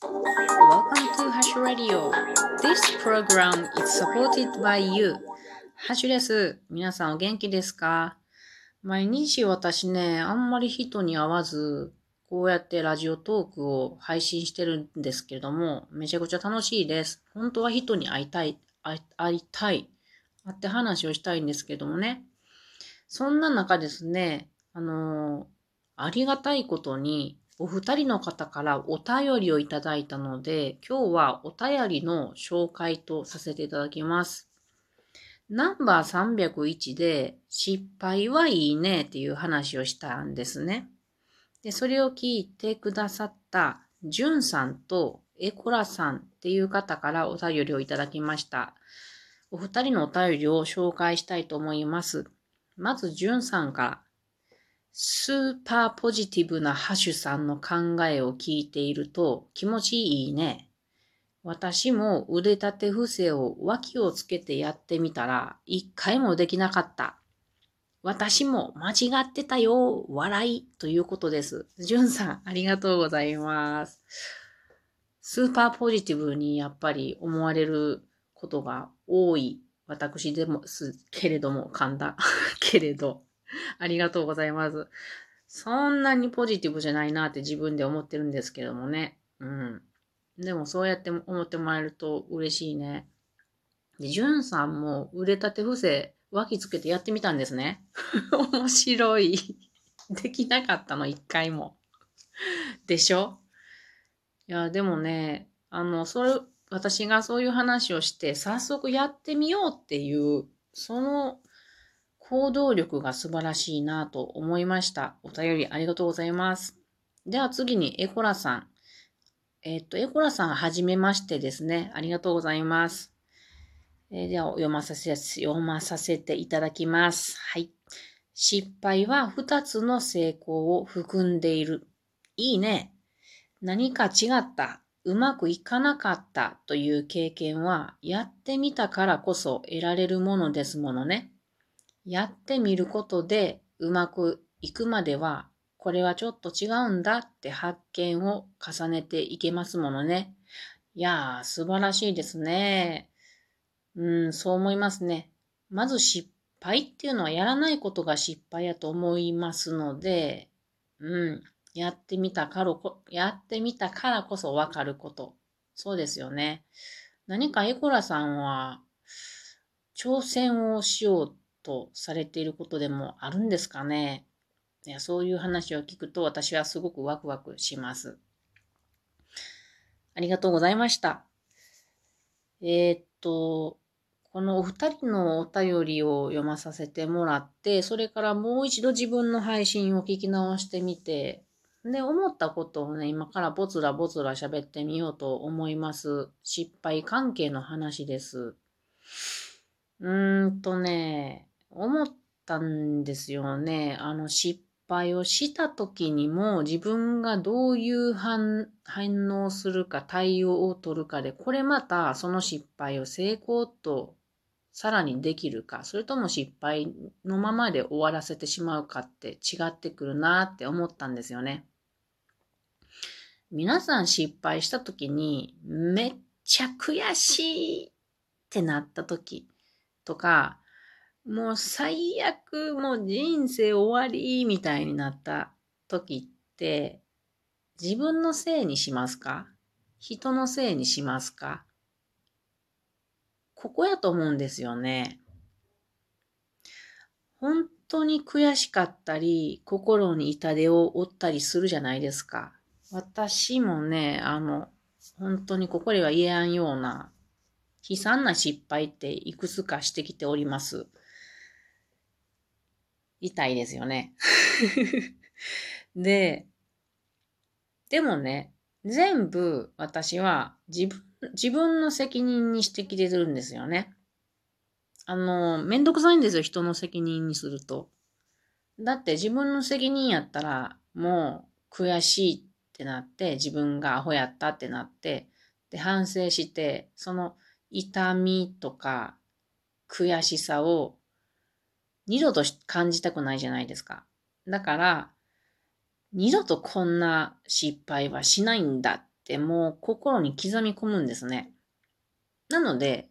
Welcome to Hash Radio. This program is supported by you. ハッシュです。皆さんお元気ですか？毎日私ね、あんまり人に会わず、こうやってラジオトークを配信してるんですけれども、めちゃくちゃ楽しいです。本当は人に会いたい、会いたい、会って話をしたいんですけどもね。そんな中ですね、あのー、ありがたいことに、お二人の方からお便りをいただいたので、今日はお便りの紹介とさせていただきます。ナンバー301で失敗はいいねっていう話をしたんですね。で、それを聞いてくださったジュンさんとエコラさんっていう方からお便りをいただきました。お二人のお便りを紹介したいと思います。まず、ジュンさんから、スーパーポジティブなハッシュさんの考えを聞いていると気持ちいいね。私も腕立て伏せを脇をつけてやってみたら一回もできなかった。私も間違ってたよ。笑い。ということです。じゅんさん、ありがとうございます。スーパーポジティブにやっぱり思われることが多い私でもすけれども、噛んだ。けれど。ありがとうございます。そんなにポジティブじゃないなって自分で思ってるんですけどもね。うん。でもそうやって思ってもらえると嬉しいね。で、じゅんさんも腕立て伏せ脇つけてやってみたんですね。面白い。できなかったの、一回も。でしょ？いや、でもね、あの、それ、私がそういう話をして、早速やってみようっていう、その行動力が素晴らしいなと思いました。お便りありがとうございます。では次に、エコラさん。えっ、と、エコラさん、はじめましてですね。ありがとうございます。えー、では、読まさせ、読まさせていただきます。はい。失敗は二つの成功を含んでいる。いいね。何か違った。うまくいかなかったという経験は、やってみたからこそ得られるものですものね。やってみることでうまくいくまでは、これはちょっと違うんだって発見を重ねていけますものね。いやー、素晴らしいですね。うん、そう思いますね。まず失敗っていうのはやらないことが失敗やと思いますので、うん、やってみたからこ、やってみたからこそわかること。そうですよね。何かエコラさんは、挑戦をしようとされていることでもあるんですかね。いやそういう話を聞くと私はすごくワクワクします。ありがとうございました。えー、っと、このお二人のお便りを読まさせてもらって、それからもう一度自分の配信を聞き直してみて、で、思ったことをね、今からぼつらぼつら喋ってみようと思います。失敗関係の話です。うーんとね、思ったんですよね。あの、失敗をした時にも自分がどういう反応するか対応を取るかで、これまたその失敗を成功とさらにできるか、それとも失敗のままで終わらせてしまうかって違ってくるなって思ったんですよね。皆さん失敗した時にめっちゃ悔しいってなった時とか、もう最悪もう人生終わりみたいになった時って自分のせいにしますか？人のせいにしますか？ここやと思うんですよね。本当に悔しかったり、心に痛手を負ったりするじゃないですか。私もね、あの、本当にここでは言えんような悲惨な失敗っていくつかしてきております。痛いですよね。で、でもね、全部私は自分自分の責任にしてきてるんですよね。あの、めんどくさいんですよ、人の責任にすると。だって自分の責任やったら、もう悔しいってなって、自分がアホやったってなって、で、反省して、その痛みとか悔しさを二度と感じたくないじゃないですか。だから、二度とこんな失敗はしないんだってもう心に刻み込むんですね。なので、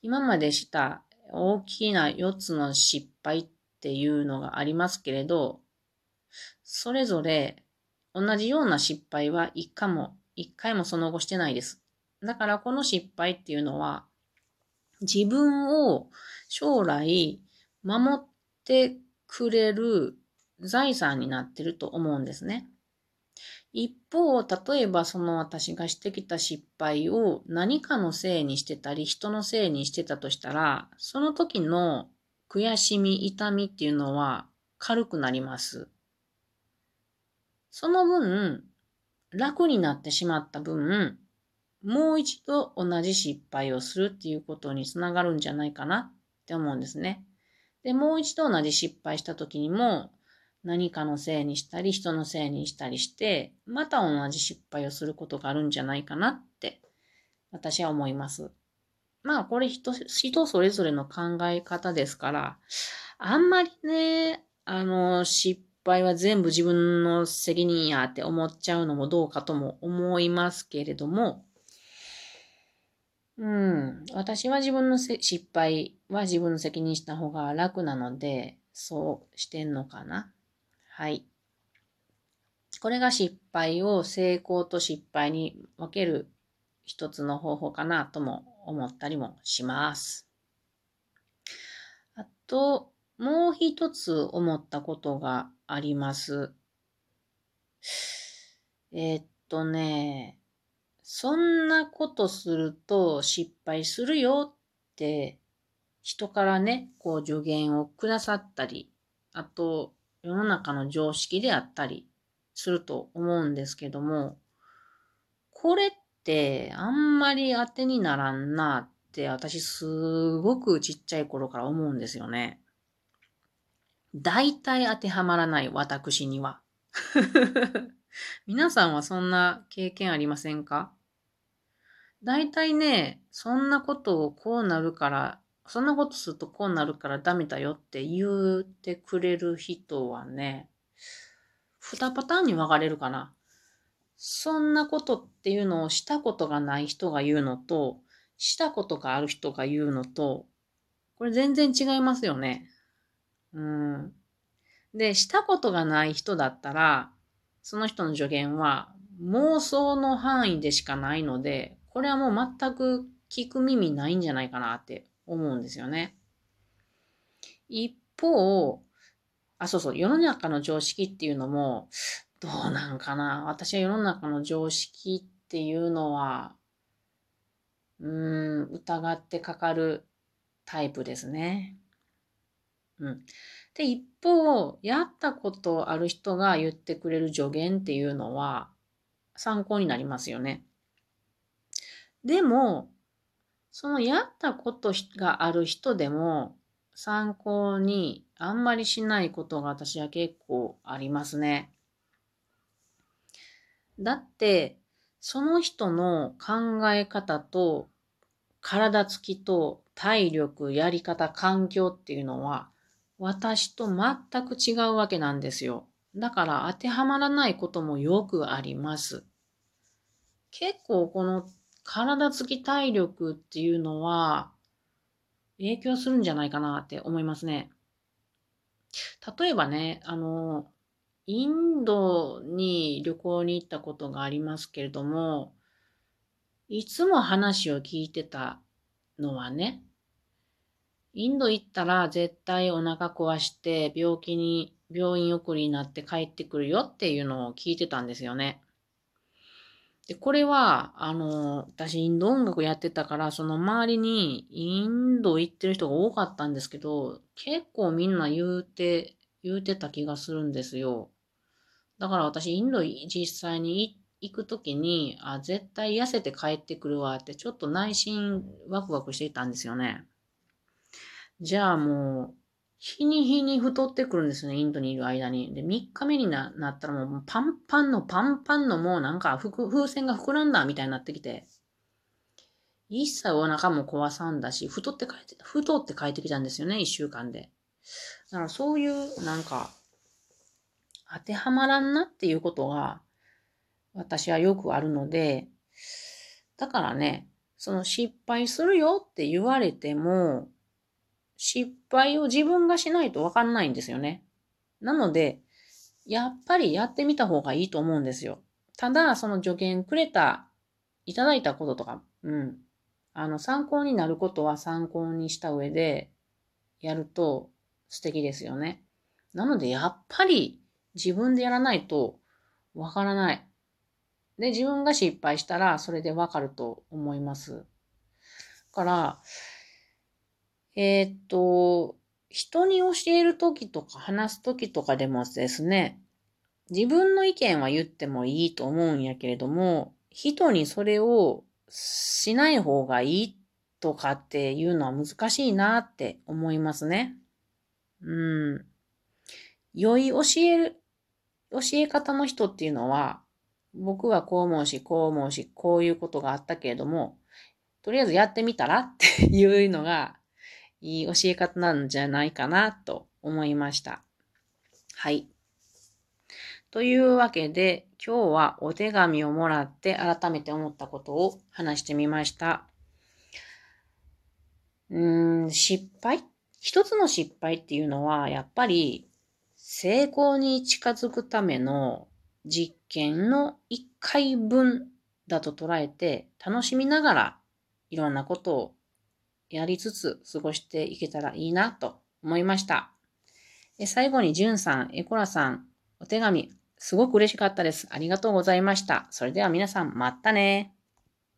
今までした大きな4つの失敗っていうのがありますけれど、それぞれ同じような失敗は一回も、一回もその後してないです。だからこの失敗っていうのは、自分を将来守ってくれる財産になってると思うんですね。一方、例えばその私がしてきた失敗を何かのせいにしてたり、人のせいにしてたとしたら、その時の悔しみ、痛みっていうのは軽くなります。その分、楽になってしまった分、もう一度同じ失敗をするっていうことにつながるんじゃないかなって思うんですね。で、もう一度同じ失敗した時にも、何かのせいにしたり、人のせいにしたりして、また同じ失敗をすることがあるんじゃないかなって、私は思います。まあ、これ人、人それぞれの考え方ですから、あんまりね、あの、失敗は全部自分の責任やって思っちゃうのもどうかとも思いますけれども、うん、私は自分の失敗は自分の責任した方が楽なので、そうしてんのかな。はい。これが失敗を成功と失敗に分ける一つの方法かなとも思ったりもします。あと、もう一つ思ったことがあります。えー、っとね、そんなことすると失敗するよって人からね、こう助言をくださったり、あと、世の中の常識であったりすると思うんですけども、これってあんまり当てにならんなって私すごくちっちゃい頃から思うんですよね。大体当てはまらない私には。皆さんはそんな経験ありませんか？大体ね、そんなことをこうなるからそんなことするとこうなるからダメだよって言ってくれる人はね、二パターンに分かれるかな。そんなことっていうのをしたことがない人が言うのと、したことがある人が言うのと、これ全然違いますよね。うん。で、したことがない人だったら、その人の助言は妄想の範囲でしかないので、これはもう全く聞く耳ないんじゃないかなって思うんですよね。一方、あ、そうそう、世の中の常識っていうのも、どうなんかな。私は世の中の常識っていうのは、うーん、疑ってかかるタイプですね。うん。で、一方、やったことある人が言ってくれる助言っていうのは参考になりますよね。でも、そのやったことがある人でも参考にあんまりしないことが私は結構ありますね。だって、その人の考え方と体つきと体力、やり方、環境っていうのは私と全く違うわけなんですよ。だから当てはまらないこともよくあります。結構この体つき体力っていうのは影響するんじゃないかなって思いますね。例えばね、あの、インドに旅行に行ったことがありますけれども、いつも話を聞いてたのはね、インド行ったら絶対お腹壊して病気に、病院送りになって帰ってくるよっていうのを聞いてたんですよね。で、これは、あの、私インド音楽やってたから、その周りにインド行ってる人が多かったんですけど、結構みんな言うて、言うてた気がするんですよ。だから私インド実際に行くときに、あ、絶対痩せて帰ってくるわって、ちょっと内心ワクワクしていたんですよね。じゃあもう、日に日に太ってくるんですね、インドにいる間に。で、3日目になったらもうパンパンのパンパンのもうなんか風船が膨らんだみたいになってきて、一切お腹も壊さんだし、太って帰って、太って帰ってきたんですよね、1週間で。だからそういうなんか、当てはまらんなっていうことが、私はよくあるので、だからね、その失敗するよって言われても、失敗を自分がしないとわかんないんですよね。なので、やっぱりやってみた方がいいと思うんですよ。ただ、その助言くれた、いただいたこととか、うん。あの、参考になることは参考にした上で、やると素敵ですよね。なので、やっぱり自分でやらないとわからない。で、自分が失敗したらそれでわかると思います。から、えー、っと、人に教えるときとか話すときとかでもですね、自分の意見は言ってもいいと思うんやけれども、人にそれをしない方がいいとかっていうのは難しいなって思いますね。うん。良い教える、教え方の人っていうのは、僕はこう思うし、こう思うし、こういうことがあったけれども、とりあえずやってみたらっていうのが、いい教え方なんじゃないかなと思いました。はい。というわけで、今日はお手紙をもらって改めて思ったことを話してみました。うん、失敗？一つの失敗っていうのは、やっぱり成功に近づくための実験の一回分だと捉えて楽しみながらいろんなことをやりつつ過ごしていけたらいいなと思いました。最後にじゅんさん、エコラさん、お手紙、すごく嬉しかったです。ありがとうございました。それでは皆さん、またね